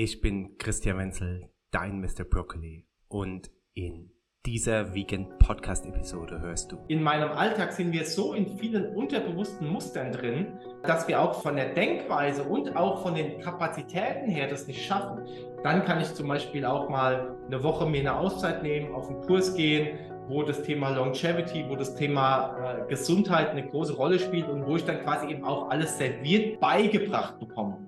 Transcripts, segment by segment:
Ich bin Christian Wenzel, dein Mr. Broccoli und in dieser Vegan Podcast Episode hörst du. In meinem Alltag sind wir so in vielen unterbewussten Mustern drin, dass wir auch von der Denkweise und auch von den Kapazitäten her das nicht schaffen. Dann kann ich zum Beispiel auch mal eine Woche mir eine Auszeit nehmen, auf einen Kurs gehen, wo das Thema Longevity, wo das Thema äh, Gesundheit eine große Rolle spielt und wo ich dann quasi eben auch alles serviert beigebracht bekomme.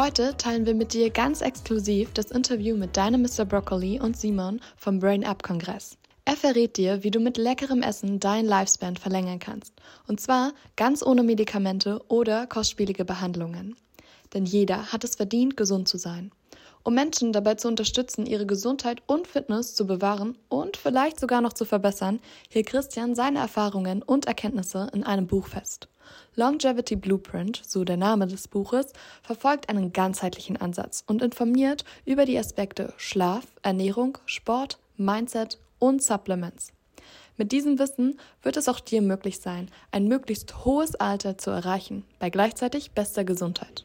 Heute teilen wir mit dir ganz exklusiv das Interview mit deinem Mr. Broccoli und Simon vom Brain Up Kongress. Er verrät dir, wie du mit leckerem Essen deinen Lifespan verlängern kannst. Und zwar ganz ohne Medikamente oder kostspielige Behandlungen. Denn jeder hat es verdient, gesund zu sein. Um Menschen dabei zu unterstützen, ihre Gesundheit und Fitness zu bewahren und vielleicht sogar noch zu verbessern, hielt Christian seine Erfahrungen und Erkenntnisse in einem Buch fest. Longevity Blueprint, so der Name des Buches, verfolgt einen ganzheitlichen Ansatz und informiert über die Aspekte Schlaf, Ernährung, Sport, Mindset und Supplements. Mit diesem Wissen wird es auch dir möglich sein, ein möglichst hohes Alter zu erreichen, bei gleichzeitig bester Gesundheit.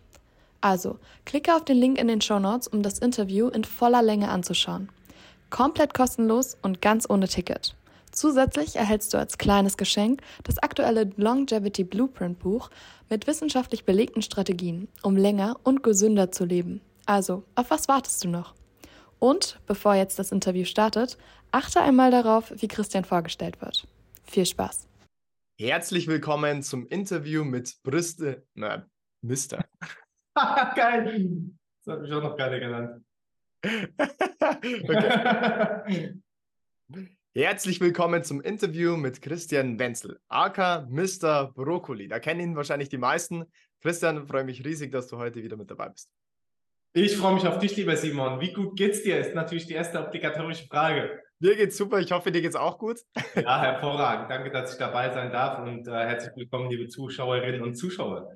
Also, klicke auf den Link in den Show Notes, um das Interview in voller Länge anzuschauen. Komplett kostenlos und ganz ohne Ticket. Zusätzlich erhältst du als kleines Geschenk das aktuelle Longevity Blueprint Buch mit wissenschaftlich belegten Strategien, um länger und gesünder zu leben. Also, auf was wartest du noch? Und bevor jetzt das Interview startet, achte einmal darauf, wie Christian vorgestellt wird. Viel Spaß! Herzlich willkommen zum Interview mit Brüste, na, Mister. Geil! Das hat mich auch noch keiner genannt. okay. Herzlich willkommen zum Interview mit Christian Wenzel, aka Mr. Brokkoli. Da kennen ihn wahrscheinlich die meisten. Christian, freue mich riesig, dass du heute wieder mit dabei bist. Ich freue mich auf dich, lieber Simon. Wie gut geht's dir? Ist natürlich die erste obligatorische Frage. Mir geht's super. Ich hoffe, dir geht's auch gut. Ja, hervorragend. Danke, dass ich dabei sein darf und äh, herzlich willkommen, liebe Zuschauerinnen und Zuschauer.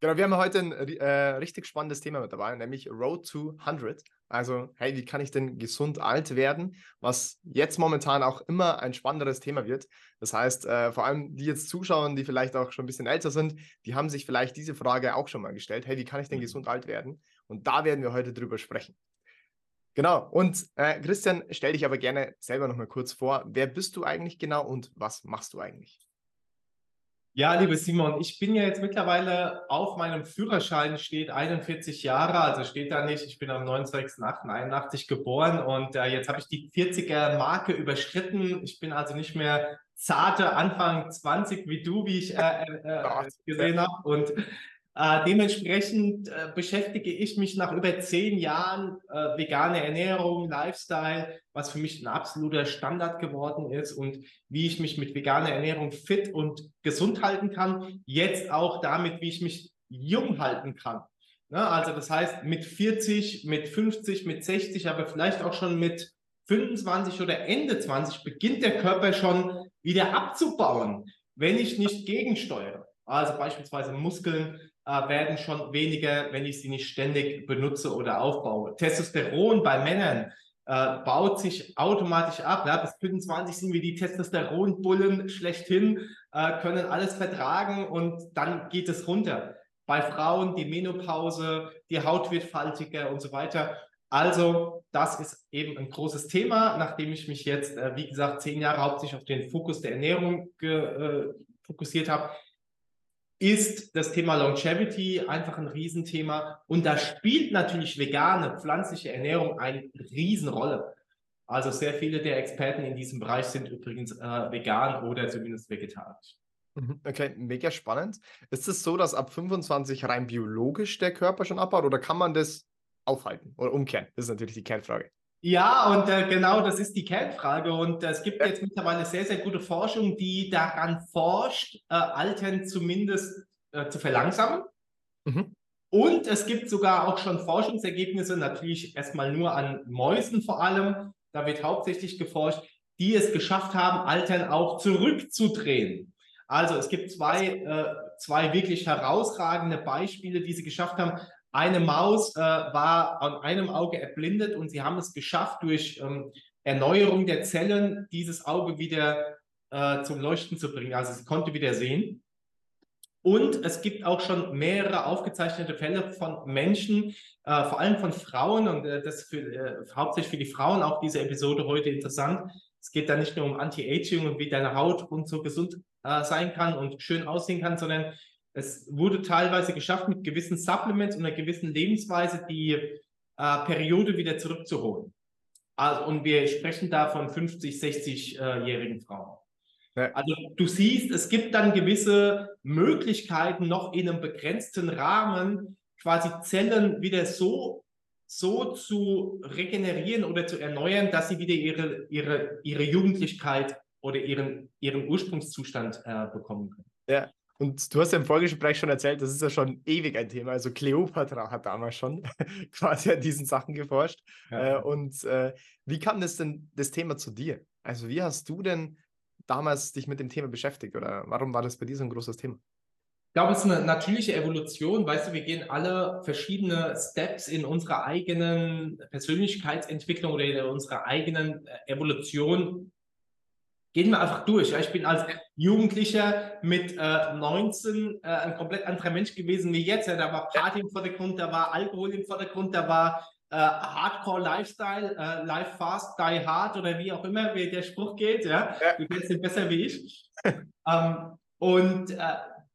Genau, wir haben heute ein äh, richtig spannendes Thema mit dabei, nämlich Road to 100. Also, hey, wie kann ich denn gesund alt werden? Was jetzt momentan auch immer ein spannenderes Thema wird. Das heißt, äh, vor allem die jetzt zuschauen, die vielleicht auch schon ein bisschen älter sind, die haben sich vielleicht diese Frage auch schon mal gestellt. Hey, wie kann ich denn mhm. gesund alt werden? Und da werden wir heute drüber sprechen. Genau. Und äh, Christian, stell dich aber gerne selber noch mal kurz vor. Wer bist du eigentlich genau und was machst du eigentlich? Ja, liebe Simon, ich bin ja jetzt mittlerweile auf meinem Führerschein steht 41 Jahre, also steht da nicht, ich bin am 29.08.81 geboren und äh, jetzt habe ich die 40er Marke überschritten. Ich bin also nicht mehr zarte Anfang 20 wie du, wie ich äh, äh, äh gesehen habe. Und äh, dementsprechend äh, beschäftige ich mich nach über zehn Jahren äh, vegane Ernährung, Lifestyle, was für mich ein absoluter Standard geworden ist und wie ich mich mit veganer Ernährung fit und gesund halten kann. Jetzt auch damit, wie ich mich jung halten kann. Ne? Also das heißt, mit 40, mit 50, mit 60, aber vielleicht auch schon mit 25 oder Ende 20 beginnt der Körper schon wieder abzubauen, wenn ich nicht gegensteuere. Also beispielsweise Muskeln äh, werden schon weniger, wenn ich sie nicht ständig benutze oder aufbaue. Testosteron bei Männern äh, baut sich automatisch ab. Ja, bis 25 sind wir die Testosteronbullen schlechthin, äh, können alles vertragen und dann geht es runter. Bei Frauen die Menopause, die Haut wird faltiger und so weiter. Also das ist eben ein großes Thema, nachdem ich mich jetzt, äh, wie gesagt, zehn Jahre hauptsächlich auf den Fokus der Ernährung äh, fokussiert habe, ist das Thema Longevity einfach ein Riesenthema. Und da spielt natürlich vegane, pflanzliche Ernährung eine Riesenrolle. Also sehr viele der Experten in diesem Bereich sind übrigens äh, vegan oder zumindest vegetarisch. Mhm, okay, mega spannend. Ist es so, dass ab 25 rein biologisch der Körper schon abbaut oder kann man das aufhalten oder umkehren? Das ist natürlich die Kernfrage. Ja, und äh, genau das ist die Kernfrage. Und äh, es gibt jetzt mittlerweile sehr, sehr gute Forschung, die daran forscht, äh, Altern zumindest äh, zu verlangsamen. Mhm. Und es gibt sogar auch schon Forschungsergebnisse, natürlich erstmal nur an Mäusen vor allem, da wird hauptsächlich geforscht, die es geschafft haben, Altern auch zurückzudrehen. Also es gibt zwei, äh, zwei wirklich herausragende Beispiele, die sie geschafft haben. Eine Maus äh, war an einem Auge erblindet und sie haben es geschafft, durch ähm, Erneuerung der Zellen dieses Auge wieder äh, zum Leuchten zu bringen. Also sie konnte wieder sehen. Und es gibt auch schon mehrere aufgezeichnete Fälle von Menschen, äh, vor allem von Frauen, und äh, das ist für, äh, hauptsächlich für die Frauen auch diese Episode heute interessant. Es geht da nicht nur um Anti-Aging und wie deine Haut und so gesund äh, sein kann und schön aussehen kann, sondern es wurde teilweise geschafft, mit gewissen Supplements und einer gewissen Lebensweise die äh, Periode wieder zurückzuholen. Also, und wir sprechen da von 50, 60-jährigen Frauen. Ja. Also du siehst, es gibt dann gewisse Möglichkeiten, noch in einem begrenzten Rahmen quasi Zellen wieder so, so zu regenerieren oder zu erneuern, dass sie wieder ihre, ihre, ihre Jugendlichkeit oder ihren, ihren Ursprungszustand äh, bekommen können. Ja, und du hast ja im Vorgespräch schon erzählt, das ist ja schon ewig ein Thema. Also Cleopatra hat damals schon quasi an diesen Sachen geforscht. Ja. Äh, und äh, wie kam das denn, das Thema zu dir? Also wie hast du denn damals dich mit dem Thema beschäftigt oder warum war das bei dir so ein großes Thema? Ich glaube, es ist eine natürliche Evolution. Weißt du, wir gehen alle verschiedene Steps in unserer eigenen Persönlichkeitsentwicklung oder in unserer eigenen äh, Evolution. Gehen wir einfach durch. Ich bin als Jugendlicher mit äh, 19 äh, ein komplett anderer Mensch gewesen wie jetzt. Ja, da war Party im Vordergrund, da war Alkohol im Vordergrund, da war äh, Hardcore Lifestyle, äh, Life Fast, Die Hard oder wie auch immer, wie der Spruch geht. Ja? ja. Du kennst ihn besser wie ich. ähm, und äh,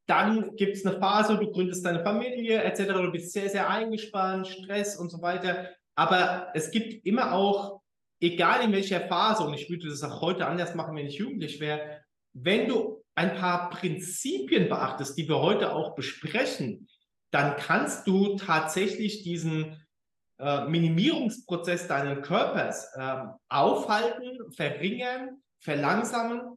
dann gibt es eine Phase, du gründest deine Familie etc. Du bist sehr, sehr eingespannt, Stress und so weiter. Aber es gibt immer auch, egal in welcher Phase, und ich würde das auch heute anders machen, wenn ich jugendlich wäre, wenn du ein paar Prinzipien beachtest, die wir heute auch besprechen, dann kannst du tatsächlich diesen äh, Minimierungsprozess deines Körpers äh, aufhalten, verringern, verlangsamen.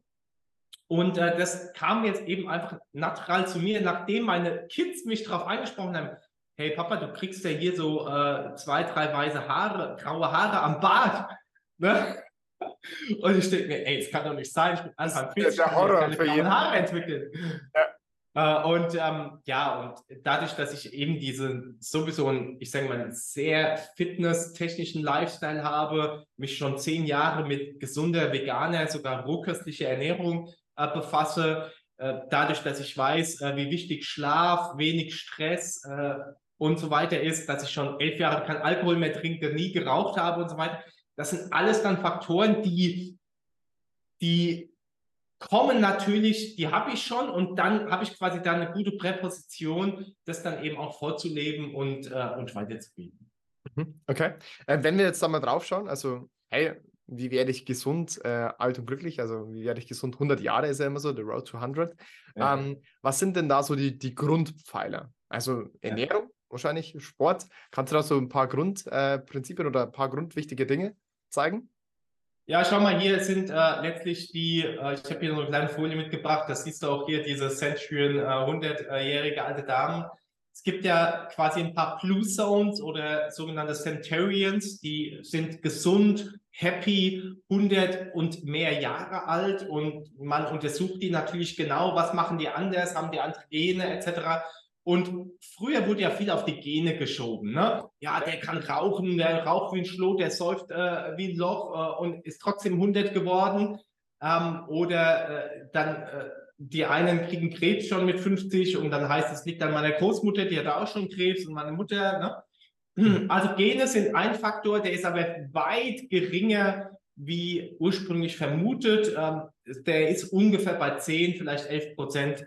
Und äh, das kam jetzt eben einfach natural zu mir, nachdem meine Kids mich darauf angesprochen haben, hey Papa, du kriegst ja hier so äh, zwei, drei weiße Haare, graue Haare am Bart. Ne? Und ich denke mir, ey, es kann doch nicht sein, ich bin Anfang 40, der Horror ich keine Haare entwickeln. Ja. Äh, und ähm, ja, und dadurch, dass ich eben diesen sowieso einen, ich sage mal, sehr fitnesstechnischen Lifestyle habe, mich schon zehn Jahre mit gesunder, veganer, sogar rohköstlicher Ernährung äh, befasse, äh, dadurch, dass ich weiß, äh, wie wichtig Schlaf, wenig Stress und so weiter ist, dass ich schon elf Jahre kein Alkohol mehr trinke, nie geraucht habe und so weiter. Das sind alles dann Faktoren, die, die kommen natürlich, die habe ich schon und dann habe ich quasi da eine gute Präposition, das dann eben auch vorzuleben und, äh, und weiterzugeben. Mhm, okay. Äh, wenn wir jetzt da mal drauf schauen, also, hey, wie werde ich gesund, äh, alt und glücklich? Also, wie werde ich gesund? 100 Jahre ist ja immer so, the road to 100. Ja. Ähm, was sind denn da so die, die Grundpfeiler? Also, Ernährung, ja. wahrscheinlich Sport. Kannst du da so ein paar Grundprinzipien äh, oder ein paar grundwichtige Dinge zeigen? Ja, schau mal, hier sind äh, letztlich die, äh, ich habe hier so eine kleine Folie mitgebracht, das siehst du auch hier, diese Centurion, äh, 100-jährige alte Damen. Es gibt ja quasi ein paar Blue Zones oder sogenannte Centurions, die sind gesund, happy, 100 und mehr Jahre alt und man untersucht die natürlich genau, was machen die anders, haben die andere Gene etc. Und früher wurde ja viel auf die Gene geschoben. Ne? Ja, der kann rauchen, der raucht wie ein Schloh, der säuft äh, wie ein Loch äh, und ist trotzdem 100 geworden. Ähm, oder äh, dann äh, die einen kriegen Krebs schon mit 50 und dann heißt es, liegt an meiner Großmutter, die hat auch schon Krebs und meine Mutter. Ne? Mhm. Also Gene sind ein Faktor, der ist aber weit geringer wie ursprünglich vermutet. Ähm, der ist ungefähr bei 10, vielleicht 11 Prozent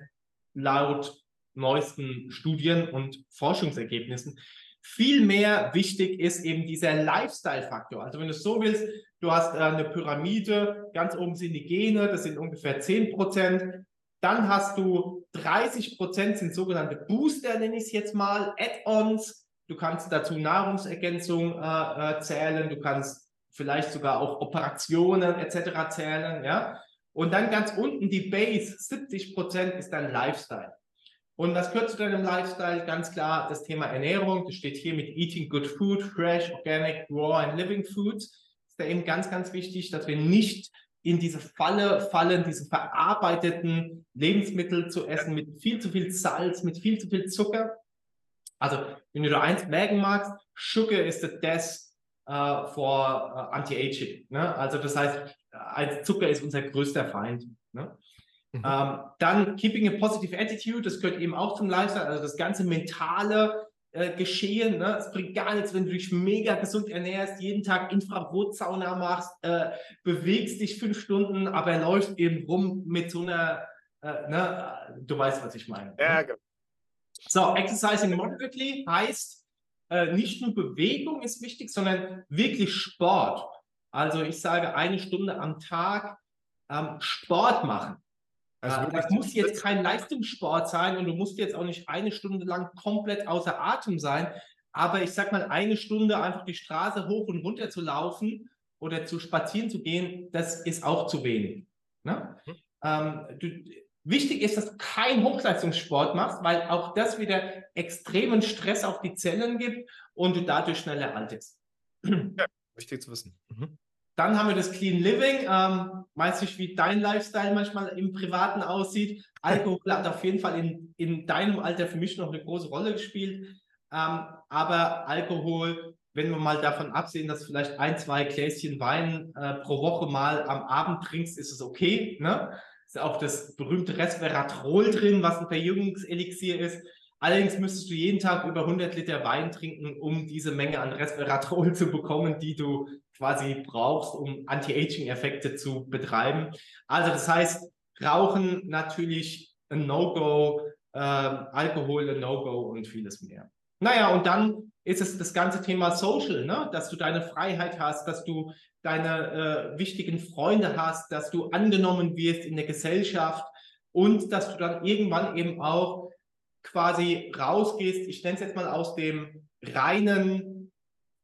laut neuesten Studien und Forschungsergebnissen. Viel mehr wichtig ist eben dieser Lifestyle-Faktor. Also wenn du es so willst, du hast äh, eine Pyramide, ganz oben sind die Gene, das sind ungefähr 10 Prozent. Dann hast du 30 Prozent sind sogenannte Booster, nenne ich es jetzt mal, Add-ons. Du kannst dazu Nahrungsergänzung äh, äh, zählen, du kannst vielleicht sogar auch Operationen etc. zählen, ja. Und dann ganz unten die Base, 70 Prozent ist dein Lifestyle. Und was gehört zu deinem Lifestyle? Ganz klar das Thema Ernährung. Das steht hier mit Eating Good Food, Fresh, Organic, Raw and Living Foods. Ist da eben ganz, ganz wichtig, dass wir nicht in diese Falle fallen, diese verarbeiteten Lebensmittel zu essen mit viel zu viel Salz, mit viel zu viel Zucker. Also, wenn du eins merken magst, Sugar is the death uh, for uh, anti-aging. Ne? Also, das heißt, Zucker ist unser größter Feind. Ne? Mhm. Ähm, dann Keeping a Positive Attitude, das gehört eben auch zum Lifestyle, also das ganze mentale äh, Geschehen. Ne? Es bringt gar nichts, wenn du dich mega gesund ernährst, jeden Tag Infrarotsauna machst, äh, bewegst dich fünf Stunden, aber läufst eben rum mit so einer, äh, ne? du weißt, was ich meine. Ja, ne? genau. So, Exercising moderately heißt, äh, nicht nur Bewegung ist wichtig, sondern wirklich Sport. Also ich sage eine Stunde am Tag ähm, Sport machen. Also das muss jetzt kein Leistungssport sein und du musst jetzt auch nicht eine Stunde lang komplett außer Atem sein. Aber ich sag mal, eine Stunde einfach die Straße hoch und runter zu laufen oder zu spazieren zu gehen, das ist auch zu wenig. Ne? Mhm. Ähm, du, wichtig ist, dass du keinen Hochleistungssport machst, weil auch das wieder extremen Stress auf die Zellen gibt und du dadurch schneller altest. Ja, wichtig zu wissen. Mhm. Dann haben wir das Clean Living. Ähm, weiß nicht, wie dein Lifestyle manchmal im Privaten aussieht. Alkohol hat auf jeden Fall in, in deinem Alter für mich noch eine große Rolle gespielt. Ähm, aber Alkohol, wenn wir mal davon absehen, dass vielleicht ein, zwei Gläschen Wein äh, pro Woche mal am Abend trinkst, ist es okay. Ne? Ist auch das berühmte Resveratrol drin, was ein Verjüngungselixier ist. Allerdings müsstest du jeden Tag über 100 Liter Wein trinken, um diese Menge an Resveratrol zu bekommen, die du quasi brauchst, um Anti-Aging-Effekte zu betreiben. Also das heißt, Rauchen natürlich ein No-Go, äh, Alkohol ein No-Go und vieles mehr. Naja, und dann ist es das ganze Thema Social, ne? dass du deine Freiheit hast, dass du deine äh, wichtigen Freunde hast, dass du angenommen wirst in der Gesellschaft und dass du dann irgendwann eben auch quasi rausgehst, ich nenne es jetzt mal aus dem reinen,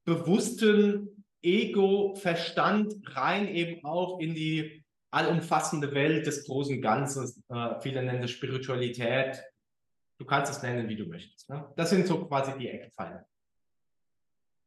bewussten Ego, Verstand rein eben auch in die allumfassende Welt des großen Ganzen. Äh, viele nennen es Spiritualität. Du kannst es nennen, wie du möchtest. Ne? Das sind so quasi die Eckpfeiler.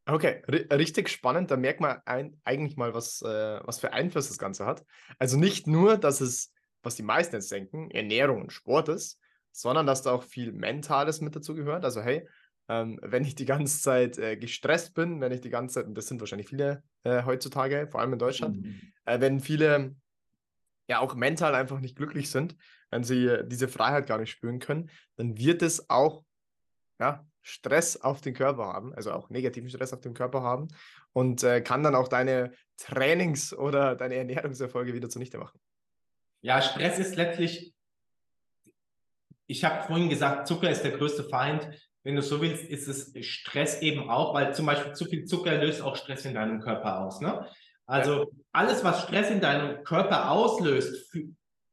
Okay, richtig spannend. Da merkt man ein, eigentlich mal, was, äh, was für Einfluss das Ganze hat. Also nicht nur, dass es, was die meisten jetzt denken, Ernährung und Sport ist, sondern dass da auch viel Mentales mit dazu gehört. Also hey, ähm, wenn ich die ganze Zeit äh, gestresst bin, wenn ich die ganze Zeit, und das sind wahrscheinlich viele äh, heutzutage, vor allem in Deutschland, mhm. äh, wenn viele ja auch mental einfach nicht glücklich sind, wenn sie diese Freiheit gar nicht spüren können, dann wird es auch ja, Stress auf den Körper haben, also auch negativen Stress auf den Körper haben und äh, kann dann auch deine Trainings- oder deine Ernährungserfolge wieder zunichte machen. Ja, Stress ist letztlich, ich habe vorhin gesagt, Zucker ist der größte Feind wenn du so willst, ist es Stress eben auch, weil zum Beispiel zu viel Zucker löst auch Stress in deinem Körper aus. Ne? Also ja. alles, was Stress in deinem Körper auslöst,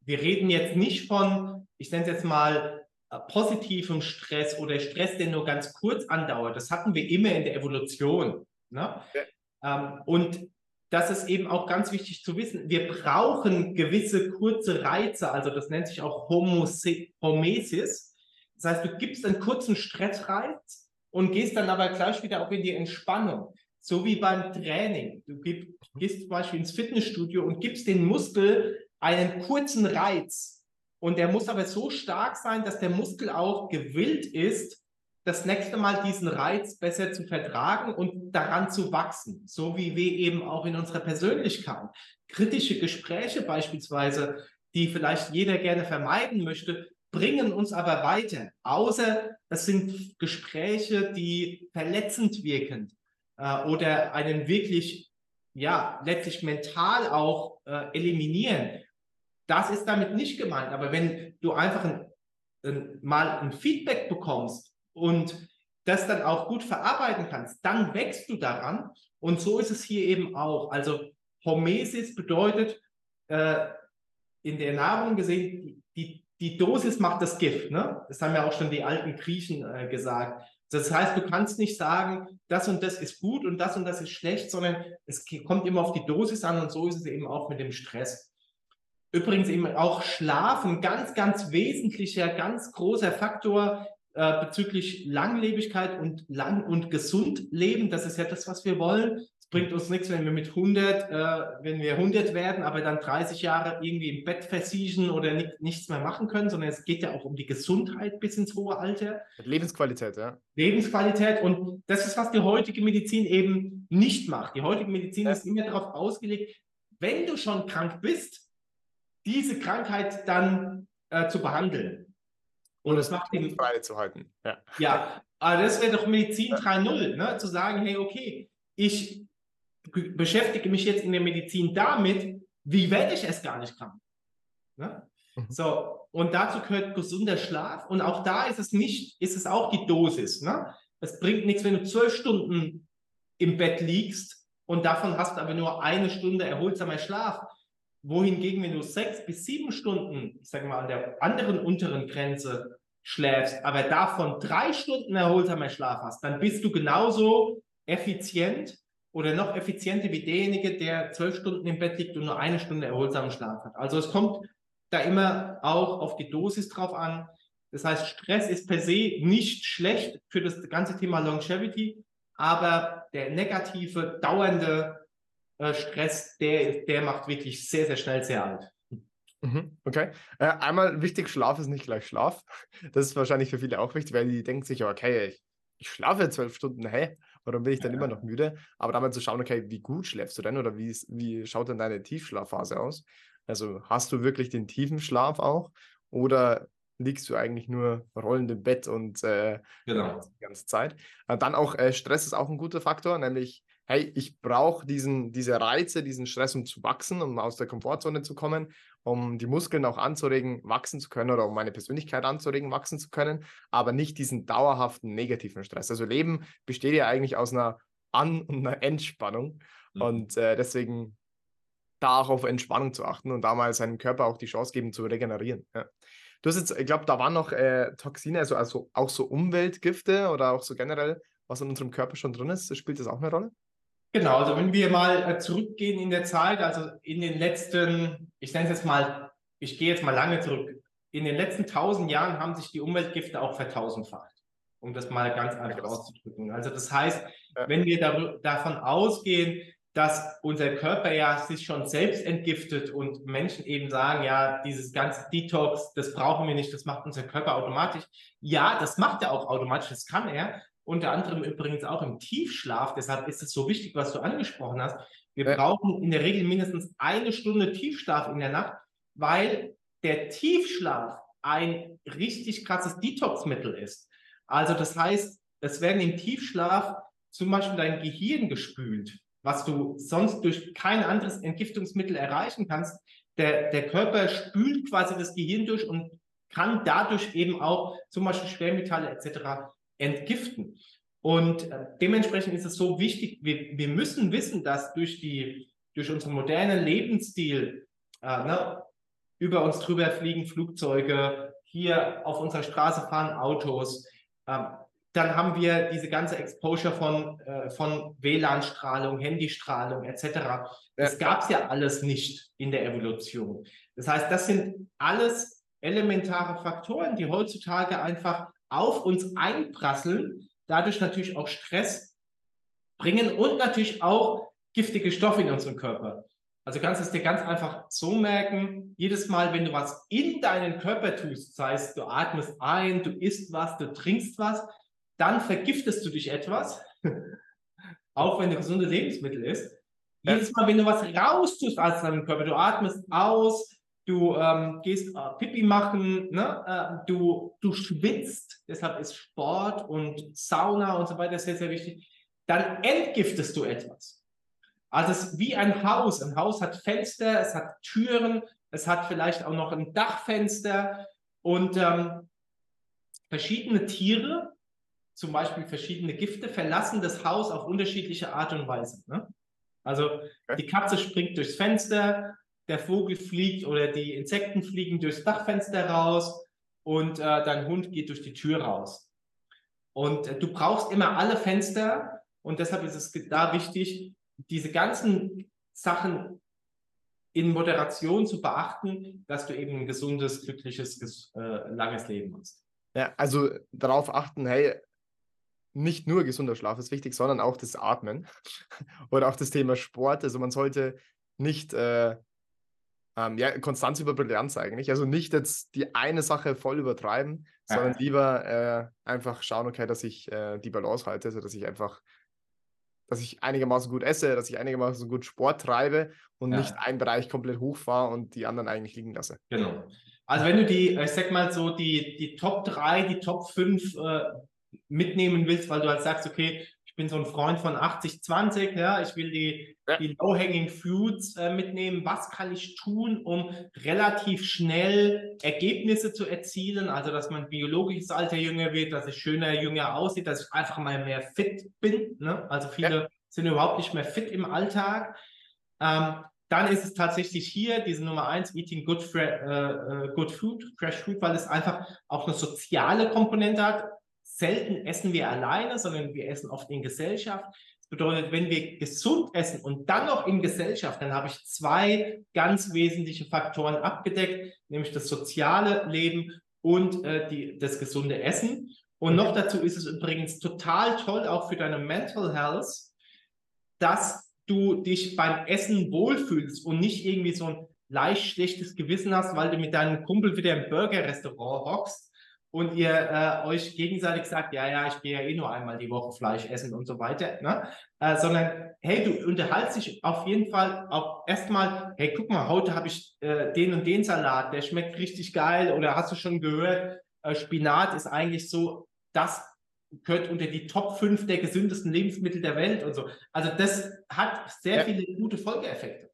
wir reden jetzt nicht von, ich nenne es jetzt mal, äh, positivem Stress oder Stress, der nur ganz kurz andauert. Das hatten wir immer in der Evolution. Ne? Ja. Ähm, und das ist eben auch ganz wichtig zu wissen. Wir brauchen gewisse kurze Reize, also das nennt sich auch Homesis. Das heißt, du gibst einen kurzen Stressreiz und gehst dann aber gleich wieder auch in die Entspannung. So wie beim Training. Du gehst zum Beispiel ins Fitnessstudio und gibst den Muskel einen kurzen Reiz. Und der muss aber so stark sein, dass der Muskel auch gewillt ist, das nächste Mal diesen Reiz besser zu vertragen und daran zu wachsen. So wie wir eben auch in unserer Persönlichkeit. Kritische Gespräche beispielsweise, die vielleicht jeder gerne vermeiden möchte, bringen uns aber weiter, außer es sind Gespräche, die verletzend wirken äh, oder einen wirklich, ja, letztlich mental auch äh, eliminieren. Das ist damit nicht gemeint. Aber wenn du einfach ein, ein, mal ein Feedback bekommst und das dann auch gut verarbeiten kannst, dann wächst du daran. Und so ist es hier eben auch. Also Hormesis bedeutet äh, in der Nahrung gesehen, die, die Dosis macht das Gift. Ne? Das haben ja auch schon die alten Griechen äh, gesagt. Das heißt, du kannst nicht sagen, das und das ist gut und das und das ist schlecht, sondern es kommt immer auf die Dosis an und so ist es eben auch mit dem Stress. übrigens eben auch Schlaf, ein ganz, ganz wesentlicher, ganz großer Faktor äh, bezüglich Langlebigkeit und lang und gesund leben. Das ist ja das, was wir wollen. Es bringt uns nichts, wenn wir mit 100, äh, wenn wir 100 werden, aber dann 30 Jahre irgendwie im Bett versiegen oder nicht, nichts mehr machen können, sondern es geht ja auch um die Gesundheit bis ins hohe Alter. Lebensqualität, ja. Lebensqualität und das ist, was die heutige Medizin eben nicht macht. Die heutige Medizin ja. ist immer darauf ausgelegt, wenn du schon krank bist, diese Krankheit dann äh, zu behandeln. Und das macht ihn frei zu halten. Ja, ja aber das wäre doch Medizin 3.0, ne? zu sagen, hey, okay, ich beschäftige mich jetzt in der Medizin damit, wie werde ich erst gar nicht krank? Ne? Mhm. So, und dazu gehört gesunder Schlaf. Und auch da ist es nicht, ist es auch die Dosis. Ne? Es bringt nichts, wenn du zwölf Stunden im Bett liegst und davon hast du aber nur eine Stunde erholsamer Schlaf. Wohingegen, wenn du sechs bis sieben Stunden, ich sage mal, an der anderen unteren Grenze schläfst, aber davon drei Stunden erholsamer Schlaf hast, dann bist du genauso effizient oder noch effizienter wie derjenige, der zwölf Stunden im Bett liegt und nur eine Stunde erholsamen Schlaf hat. Also es kommt da immer auch auf die Dosis drauf an. Das heißt, Stress ist per se nicht schlecht für das ganze Thema Longevity, aber der negative, dauernde äh, Stress, der, der macht wirklich sehr, sehr schnell sehr alt. Mhm, okay. Äh, einmal wichtig, Schlaf ist nicht gleich Schlaf. Das ist wahrscheinlich für viele auch wichtig, weil die denken sich, okay, ich, ich schlafe zwölf Stunden, hä? Warum bin ich dann ja. immer noch müde? Aber da mal zu schauen, okay, wie gut schläfst du denn oder wie, wie schaut denn deine Tiefschlafphase aus? Also hast du wirklich den tiefen Schlaf auch oder liegst du eigentlich nur rollend im Bett und äh, genau. die ganze Zeit? Äh, dann auch äh, Stress ist auch ein guter Faktor, nämlich hey, ich brauche diesen, diese Reize, diesen Stress, um zu wachsen, um aus der Komfortzone zu kommen, um die Muskeln auch anzuregen, wachsen zu können oder um meine Persönlichkeit anzuregen, wachsen zu können, aber nicht diesen dauerhaften negativen Stress. Also Leben besteht ja eigentlich aus einer An- und einer Entspannung mhm. und äh, deswegen da auch auf Entspannung zu achten und da mal seinem Körper auch die Chance geben zu regenerieren. Ja. Du hast jetzt, ich glaube, da waren noch äh, Toxine, also, also auch so Umweltgifte oder auch so generell, was in unserem Körper schon drin ist. Spielt das auch eine Rolle? Genau, also wenn wir mal äh, zurückgehen in der Zeit, also in den letzten, ich nenne es jetzt mal, ich gehe jetzt mal lange zurück, in den letzten tausend Jahren haben sich die Umweltgifte auch vertausendfacht, um das mal ganz einfach auszudrücken. Also das heißt, wenn wir da, davon ausgehen, dass unser Körper ja sich schon selbst entgiftet und Menschen eben sagen, ja, dieses ganze Detox, das brauchen wir nicht, das macht unser Körper automatisch. Ja, das macht er auch automatisch, das kann er, unter anderem übrigens auch im Tiefschlaf. Deshalb ist es so wichtig, was du angesprochen hast. Wir ja. brauchen in der Regel mindestens eine Stunde Tiefschlaf in der Nacht, weil der Tiefschlaf ein richtig krasses Detoxmittel ist. Also das heißt, es werden im Tiefschlaf zum Beispiel dein Gehirn gespült, was du sonst durch kein anderes Entgiftungsmittel erreichen kannst. Der, der Körper spült quasi das Gehirn durch und kann dadurch eben auch zum Beispiel Schwermetalle etc entgiften. Und äh, dementsprechend ist es so wichtig, wir, wir müssen wissen, dass durch, die, durch unseren modernen Lebensstil äh, ne, über uns drüber fliegen Flugzeuge, hier auf unserer Straße fahren Autos, äh, dann haben wir diese ganze Exposure von, äh, von WLAN-Strahlung, Handystrahlung etc. Das gab es ja alles nicht in der Evolution. Das heißt, das sind alles elementare Faktoren, die heutzutage einfach auf uns einprasseln, dadurch natürlich auch Stress bringen und natürlich auch giftige Stoffe in unseren Körper. Also kannst du es dir ganz einfach so merken, jedes Mal, wenn du was in deinen Körper tust, sei es du atmest ein, du isst was, du trinkst was, dann vergiftest du dich etwas, auch wenn du gesunde Lebensmittel isst. Jedes Mal, wenn du was raustust aus deinem Körper, du atmest aus, du ähm, gehst äh, Pipi machen, ne? Äh, du, du schwitzt, deshalb ist Sport und Sauna und so weiter sehr, sehr wichtig, dann entgiftest du etwas. Also es ist wie ein Haus. Ein Haus hat Fenster, es hat Türen, es hat vielleicht auch noch ein Dachfenster und ähm, verschiedene Tiere, zum Beispiel verschiedene Gifte, verlassen das Haus auf unterschiedliche Art und Weise. Ne? Also die Katze springt durchs Fenster, der Vogel fliegt oder die Insekten fliegen durchs Dachfenster raus und äh, dein Hund geht durch die Tür raus. Und äh, du brauchst immer alle Fenster und deshalb ist es da wichtig, diese ganzen Sachen in Moderation zu beachten, dass du eben ein gesundes, glückliches, äh, langes Leben hast. Ja, also darauf achten, hey, nicht nur gesunder Schlaf ist wichtig, sondern auch das Atmen oder auch das Thema Sport. Also man sollte nicht äh, ähm, ja, Konstanz über Brillanz eigentlich. Also nicht jetzt die eine Sache voll übertreiben, ja. sondern lieber äh, einfach schauen, okay, dass ich äh, die Balance halte, also dass ich einfach, dass ich einigermaßen gut esse, dass ich einigermaßen gut Sport treibe und ja. nicht einen Bereich komplett hochfahre und die anderen eigentlich liegen lasse. Genau. Also wenn du die, ich sag mal so, die, die Top 3, die Top 5 äh, mitnehmen willst, weil du halt sagst, okay, ich bin so ein Freund von 80-20, ja, ich will die, ja. die Low-Hanging Fruits äh, mitnehmen. Was kann ich tun, um relativ schnell Ergebnisse zu erzielen? Also, dass mein biologisches Alter jünger wird, dass ich schöner, jünger aussieht, dass ich einfach mal mehr fit bin. Ne? Also, viele ja. sind überhaupt nicht mehr fit im Alltag. Ähm, dann ist es tatsächlich hier diese Nummer eins, Eating Good, äh, äh, good Food, Fresh Food, weil es einfach auch eine soziale Komponente hat selten essen wir alleine, sondern wir essen oft in Gesellschaft. Das bedeutet, wenn wir gesund essen und dann noch in Gesellschaft, dann habe ich zwei ganz wesentliche Faktoren abgedeckt, nämlich das soziale Leben und äh, die, das gesunde Essen. Und noch dazu ist es übrigens total toll, auch für deine Mental Health, dass du dich beim Essen wohlfühlst und nicht irgendwie so ein leicht schlechtes Gewissen hast, weil du mit deinem Kumpel wieder im Burger-Restaurant hockst und ihr äh, euch gegenseitig sagt, ja, ja, ich gehe ja eh nur einmal die Woche Fleisch essen und so weiter, ne? Äh, sondern hey, du unterhaltst dich auf jeden Fall auch erstmal, hey, guck mal, heute habe ich äh, den und den Salat, der schmeckt richtig geil oder hast du schon gehört, äh, Spinat ist eigentlich so, das gehört unter die Top 5 der gesündesten Lebensmittel der Welt und so. Also das hat sehr ja. viele gute Folgeeffekte.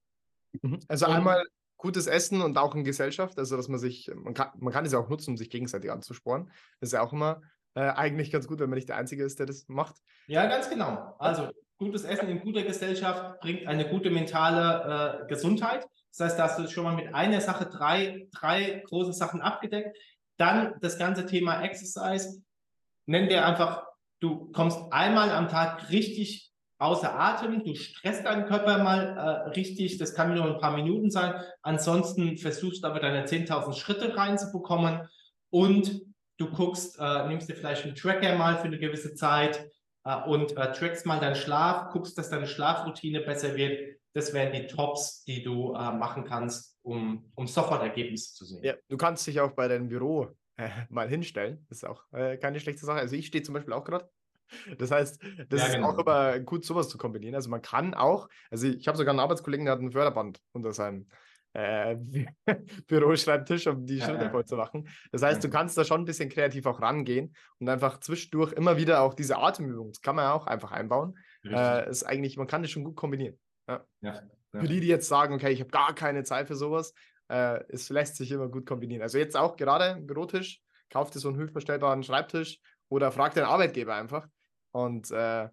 Mhm. Also einmal gutes Essen und auch in Gesellschaft, also dass man sich, man kann, man kann es ja auch nutzen, um sich gegenseitig anzusporen. Das ist ja auch immer äh, eigentlich ganz gut, wenn man nicht der Einzige ist, der das macht. Ja, ganz genau. Also gutes Essen in guter Gesellschaft bringt eine gute mentale äh, Gesundheit. Das heißt, da hast du schon mal mit einer Sache drei, drei große Sachen abgedeckt. Dann das ganze Thema Exercise. Nenn dir einfach, du kommst einmal am Tag richtig außer Atem, du stresst deinen Körper mal äh, richtig, das kann nur ein paar Minuten sein. Ansonsten versuchst du aber deine 10.000 Schritte reinzubekommen und du guckst, äh, nimmst dir vielleicht einen Tracker mal für eine gewisse Zeit äh, und äh, trackst mal deinen Schlaf, guckst, dass deine Schlafroutine besser wird. Das wären die Tops, die du äh, machen kannst, um, um sofort Ergebnisse zu sehen. Ja, du kannst dich auch bei deinem Büro äh, mal hinstellen. Das ist auch keine schlechte Sache. Also ich stehe zum Beispiel auch gerade das heißt, das ja, ist genau. auch immer gut, sowas zu kombinieren. Also man kann auch, also ich habe sogar einen Arbeitskollegen, der hat ein Förderband unter seinem äh, Büroschreibtisch, um die ja, Schritte ja. voll zu machen. Das heißt, du kannst da schon ein bisschen kreativ auch rangehen und einfach zwischendurch immer wieder auch diese Atemübungen, das kann man ja auch einfach einbauen. Äh, ist eigentlich, man kann das schon gut kombinieren. Ja. Für die, die jetzt sagen, okay, ich habe gar keine Zeit für sowas, äh, es lässt sich immer gut kombinieren. Also jetzt auch gerade Bürotisch, kauft dir so einen höchstverstellbaren Schreibtisch oder fragt den Arbeitgeber einfach. Und äh,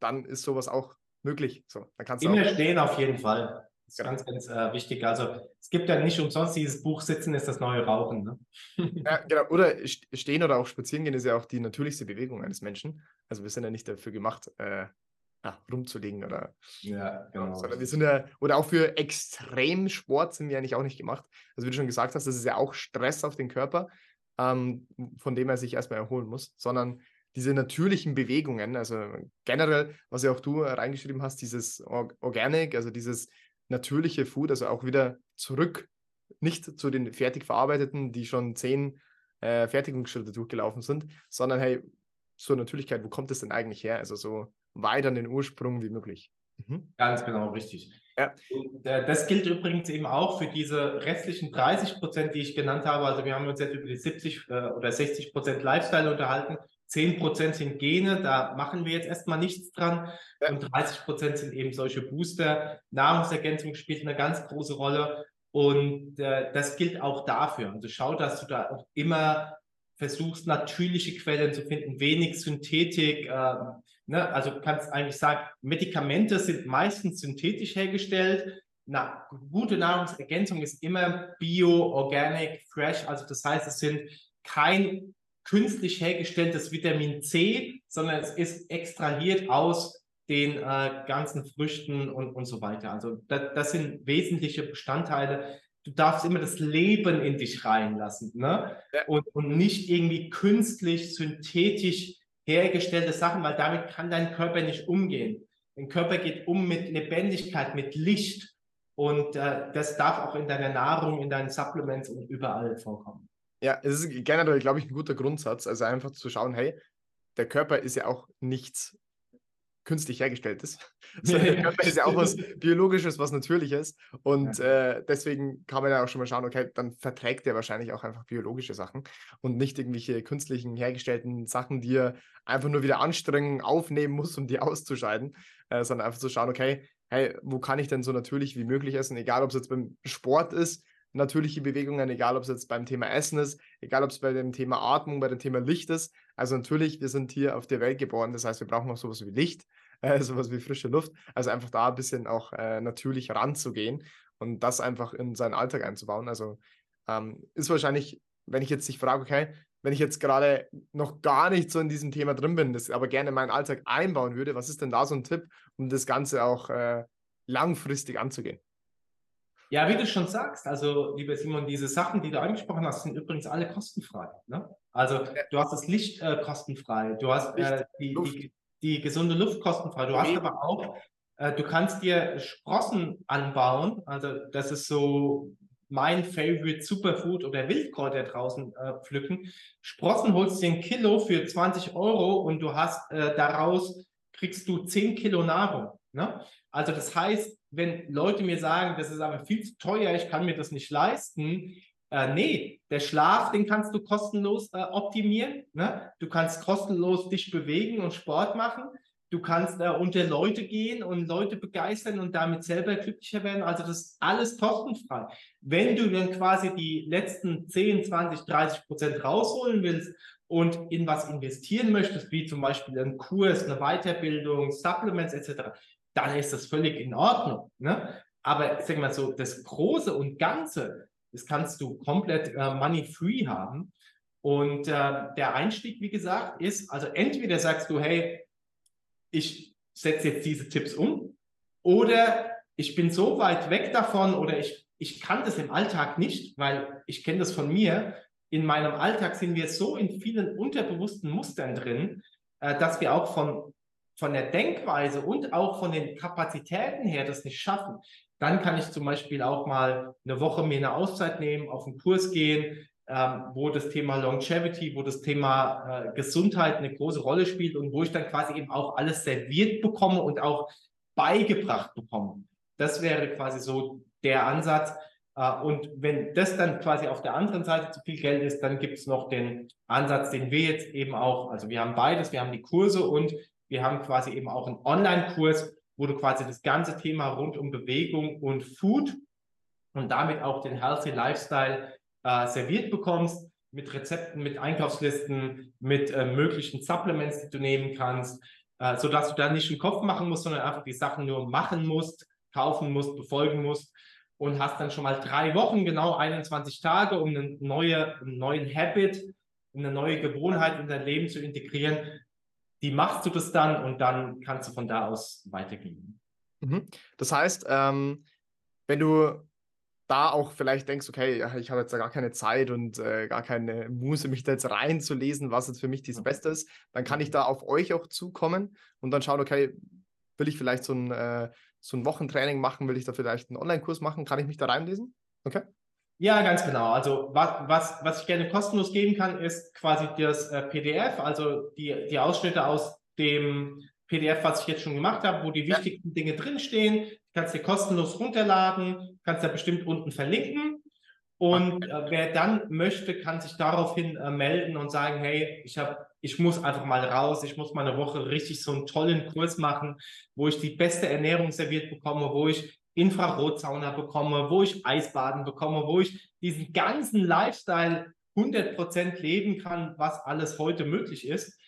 dann ist sowas auch möglich. So, dann kannst Immer stehen auf jeden Fall. Das ist genau. ganz, ganz äh, wichtig. Also es gibt ja nicht umsonst dieses Buch Sitzen ist das neue Rauchen. Ne? ja, genau. Oder stehen oder auch spazieren gehen ist ja auch die natürlichste Bewegung eines Menschen. Also wir sind ja nicht dafür gemacht, äh, ja, rumzulegen oder. Ja, genau. Sondern wir sind ja, oder auch für Extremsport sind wir eigentlich auch nicht gemacht. Also wie du schon gesagt hast, das ist ja auch Stress auf den Körper, ähm, von dem er sich erstmal erholen muss, sondern diese natürlichen Bewegungen, also generell, was ja auch du reingeschrieben hast, dieses Organic, also dieses natürliche Food, also auch wieder zurück, nicht zu den fertig verarbeiteten, die schon zehn äh, Fertigungsschritte durchgelaufen sind, sondern hey, zur Natürlichkeit, wo kommt es denn eigentlich her? Also so weit an den Ursprung wie möglich. Mhm. Ganz genau, richtig. Ja. Äh, das gilt übrigens eben auch für diese restlichen 30 Prozent, die ich genannt habe. Also wir haben uns jetzt über die 70 äh, oder 60 Prozent Lifestyle unterhalten. 10% sind Gene, da machen wir jetzt erstmal nichts dran. Ja. Und 30% sind eben solche Booster. Nahrungsergänzung spielt eine ganz große Rolle. Und äh, das gilt auch dafür. Also schau, dass du da auch immer versuchst, natürliche Quellen zu finden, wenig Synthetik. Äh, ne? Also du kannst eigentlich sagen, Medikamente sind meistens synthetisch hergestellt. Na, gute Nahrungsergänzung ist immer bio, organic, fresh. Also das heißt, es sind kein künstlich hergestelltes Vitamin C, sondern es ist extrahiert aus den äh, ganzen Früchten und, und so weiter. Also das, das sind wesentliche Bestandteile. Du darfst immer das Leben in dich reinlassen ne? Ja. Und, und nicht irgendwie künstlich, synthetisch hergestellte Sachen, weil damit kann dein Körper nicht umgehen. Dein Körper geht um mit Lebendigkeit, mit Licht. Und äh, das darf auch in deiner Nahrung, in deinen Supplements und überall vorkommen. Ja, es ist generell, glaube ich, ein guter Grundsatz. Also einfach zu schauen, hey, der Körper ist ja auch nichts künstlich hergestelltes. Sondern der Körper ist ja auch was Biologisches, was Natürliches. Und ja. äh, deswegen kann man ja auch schon mal schauen, okay, dann verträgt er wahrscheinlich auch einfach biologische Sachen und nicht irgendwelche künstlichen hergestellten Sachen, die er einfach nur wieder anstrengen, aufnehmen muss, um die auszuscheiden, äh, sondern einfach zu schauen, okay, hey, wo kann ich denn so natürlich wie möglich essen, egal ob es jetzt beim Sport ist, natürliche Bewegungen, egal ob es jetzt beim Thema Essen ist, egal ob es bei dem Thema Atmung, bei dem Thema Licht ist. Also natürlich, wir sind hier auf der Welt geboren, das heißt, wir brauchen auch sowas wie Licht, äh, sowas wie frische Luft. Also einfach da ein bisschen auch äh, natürlich ranzugehen und das einfach in seinen Alltag einzubauen. Also ähm, ist wahrscheinlich, wenn ich jetzt dich frage, okay, wenn ich jetzt gerade noch gar nicht so in diesem Thema drin bin, das aber gerne in meinen Alltag einbauen würde, was ist denn da so ein Tipp, um das Ganze auch äh, langfristig anzugehen? Ja, wie du schon sagst, also lieber Simon, diese Sachen, die du angesprochen hast, sind übrigens alle kostenfrei. Ne? Also du hast das Licht äh, kostenfrei, du hast äh, die, die, die, gesunde Luft kostenfrei, du hast aber auch, äh, du kannst dir Sprossen anbauen, also das ist so mein Favorite Superfood oder Wildkräuter draußen äh, pflücken. Sprossen holst du ein Kilo für 20 Euro und du hast äh, daraus, kriegst du 10 Kilo Nahrung. Ne? Also das heißt, wenn Leute mir sagen, das ist aber viel zu teuer, ich kann mir das nicht leisten, äh, nee, der Schlaf, den kannst du kostenlos äh, optimieren. Ne? Du kannst kostenlos dich bewegen und Sport machen. Du kannst äh, unter Leute gehen und Leute begeistern und damit selber glücklicher werden. Also das ist alles kostenfrei. Wenn du dann quasi die letzten 10, 20, 30 Prozent rausholen willst und in was investieren möchtest, wie zum Beispiel einen Kurs, eine Weiterbildung, Supplements etc., dann ist das völlig in Ordnung. Ne? Aber sag mal so, das Große und Ganze, das kannst du komplett äh, money-free haben. Und äh, der Einstieg, wie gesagt, ist, also entweder sagst du, hey, ich setze jetzt diese Tipps um, oder ich bin so weit weg davon oder ich, ich kann das im Alltag nicht, weil ich kenne das von mir. In meinem Alltag sind wir so in vielen unterbewussten Mustern drin, äh, dass wir auch von von der Denkweise und auch von den Kapazitäten her das nicht schaffen, dann kann ich zum Beispiel auch mal eine Woche mir eine Auszeit nehmen, auf einen Kurs gehen, ähm, wo das Thema Longevity, wo das Thema äh, Gesundheit eine große Rolle spielt und wo ich dann quasi eben auch alles serviert bekomme und auch beigebracht bekomme. Das wäre quasi so der Ansatz. Äh, und wenn das dann quasi auf der anderen Seite zu viel Geld ist, dann gibt es noch den Ansatz, den wir jetzt eben auch, also wir haben beides, wir haben die Kurse und wir haben quasi eben auch einen Online-Kurs, wo du quasi das ganze Thema rund um Bewegung und Food und damit auch den Healthy Lifestyle äh, serviert bekommst mit Rezepten, mit Einkaufslisten, mit äh, möglichen Supplements, die du nehmen kannst, äh, sodass du da nicht einen Kopf machen musst, sondern einfach die Sachen nur machen musst, kaufen musst, befolgen musst und hast dann schon mal drei Wochen, genau 21 Tage, um eine neue, einen neuen Habit, eine neue Gewohnheit in dein Leben zu integrieren, die machst du das dann und dann kannst du von da aus weitergehen. Mhm. Das heißt, ähm, wenn du da auch vielleicht denkst, okay, ich habe jetzt gar keine Zeit und äh, gar keine Muße, mich da jetzt reinzulesen, was jetzt für mich das mhm. Beste ist, dann kann ich da auf euch auch zukommen und dann schauen, okay, will ich vielleicht so ein, äh, so ein Wochentraining machen, will ich da vielleicht einen Online-Kurs machen, kann ich mich da reinlesen? Okay. Ja, ganz genau. Also was, was, was ich gerne kostenlos geben kann, ist quasi das äh, PDF, also die, die Ausschnitte aus dem PDF, was ich jetzt schon gemacht habe, wo die wichtigsten ja. Dinge drinstehen. Du kannst dir kostenlos runterladen, kannst da bestimmt unten verlinken. Und äh, wer dann möchte, kann sich daraufhin äh, melden und sagen, hey, ich habe ich muss einfach mal raus, ich muss mal eine Woche richtig so einen tollen Kurs machen, wo ich die beste Ernährung serviert bekomme, wo ich Infrarotsauna bekomme, wo ich Eisbaden bekomme, wo ich diesen ganzen Lifestyle 100% leben kann, was alles heute möglich ist.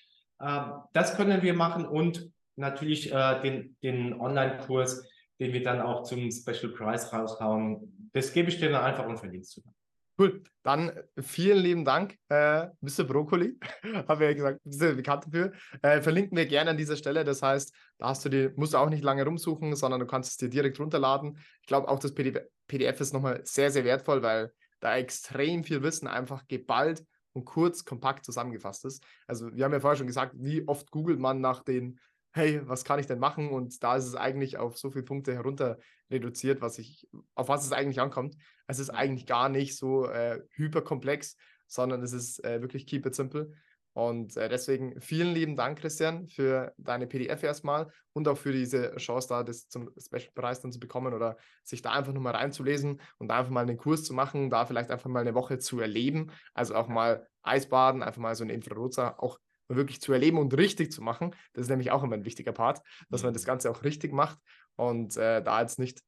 Ähm, das können wir machen und natürlich äh, den, den Online-Kurs, den wir dann auch zum Special Price raushauen. Das gebe ich dir dann einfach und verlinkst du dann. Cool. Dann äh, vielen lieben Dank, äh, Mr. Brokkoli. Habe ja gesagt, bist du bekannt dafür. Äh, verlinken wir gerne an dieser Stelle. Das heißt, da hast du die, musst du auch nicht lange rumsuchen, sondern du kannst es dir direkt runterladen. Ich glaube, auch das PDF, PDF ist nochmal sehr, sehr wertvoll, weil da extrem viel Wissen einfach geballt und kurz, kompakt zusammengefasst ist. Also, wir haben ja vorher schon gesagt, wie oft googelt man nach den hey, was kann ich denn machen? Und da ist es eigentlich auf so viele Punkte herunter reduziert, was ich, auf was es eigentlich ankommt. Es ist eigentlich gar nicht so äh, hyperkomplex, sondern es ist äh, wirklich keep it simple. Und äh, deswegen vielen lieben Dank, Christian, für deine PDF erstmal und auch für diese Chance, da das zum Special-Preis dann zu bekommen oder sich da einfach nochmal reinzulesen und da einfach mal einen Kurs zu machen, da vielleicht einfach mal eine Woche zu erleben. Also auch mal Eisbaden, einfach mal so eine Infrarotsa, auch wirklich zu erleben und richtig zu machen. Das ist nämlich auch immer ein wichtiger Part, dass man das mhm. Ganze auch richtig macht und äh, da jetzt nicht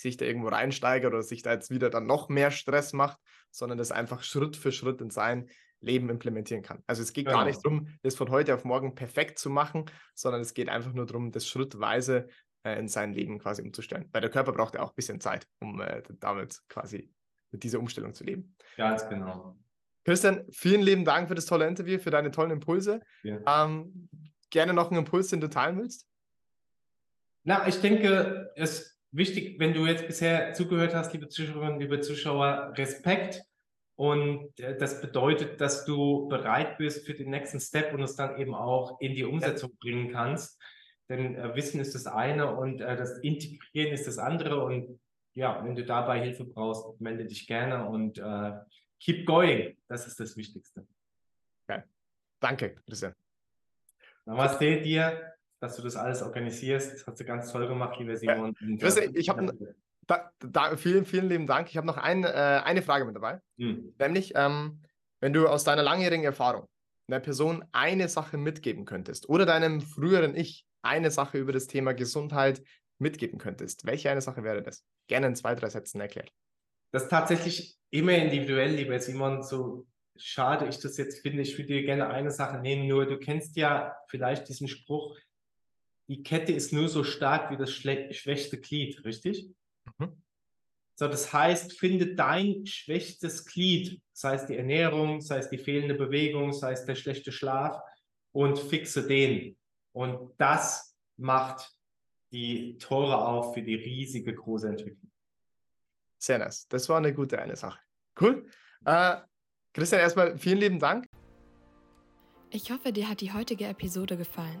sich da irgendwo reinsteigert oder sich da jetzt wieder dann noch mehr Stress macht, sondern das einfach Schritt für Schritt in sein Leben implementieren kann. Also es geht genau. gar nicht darum, das von heute auf morgen perfekt zu machen, sondern es geht einfach nur darum, das schrittweise äh, in sein Leben quasi umzustellen. Weil der Körper braucht ja auch ein bisschen Zeit, um äh, damit quasi mit dieser Umstellung zu leben. Ganz genau. Christian, vielen lieben Dank für das tolle Interview, für deine tollen Impulse. Ja. Ähm, gerne noch einen Impuls, den du teilen willst? Na, ich denke, es wichtig, wenn du jetzt bisher zugehört hast, liebe Zuschauerinnen, liebe Zuschauer, Respekt. Und äh, das bedeutet, dass du bereit bist für den nächsten Step und es dann eben auch in die Umsetzung bringen kannst. Denn äh, Wissen ist das eine und äh, das Integrieren ist das andere. Und ja, wenn du dabei Hilfe brauchst, melde dich gerne und äh, keep going. Das ist das Wichtigste. Okay. Danke, Christian. Namaste dir, dass du das alles organisierst. Das hast du ganz toll gemacht, lieber Simon. Ja. Christian, ich habe da, da, vielen, vielen lieben Dank. Ich habe noch ein, äh, eine Frage mit dabei. Hm. Nämlich, ähm, wenn du aus deiner langjährigen Erfahrung einer Person eine Sache mitgeben könntest oder deinem früheren Ich eine Sache über das Thema Gesundheit mitgeben könntest, welche eine Sache wäre das? Gerne in zwei, drei Sätzen erklärt. Das ist tatsächlich immer individuell, lieber Simon, so schade ich das jetzt finde. Ich würde dir gerne eine Sache nehmen, nur du kennst ja vielleicht diesen Spruch, die Kette ist nur so stark wie das schwächste Glied, richtig? Mhm. So, das heißt, finde dein schwächstes Glied, sei es die Ernährung, sei es die fehlende Bewegung, sei es der schlechte Schlaf und fixe den. Und das macht die Tore auf für die riesige große Entwicklung. Sehr nice. Das war eine gute eine Sache. Cool. Äh, Christian, erstmal vielen lieben Dank. Ich hoffe, dir hat die heutige Episode gefallen.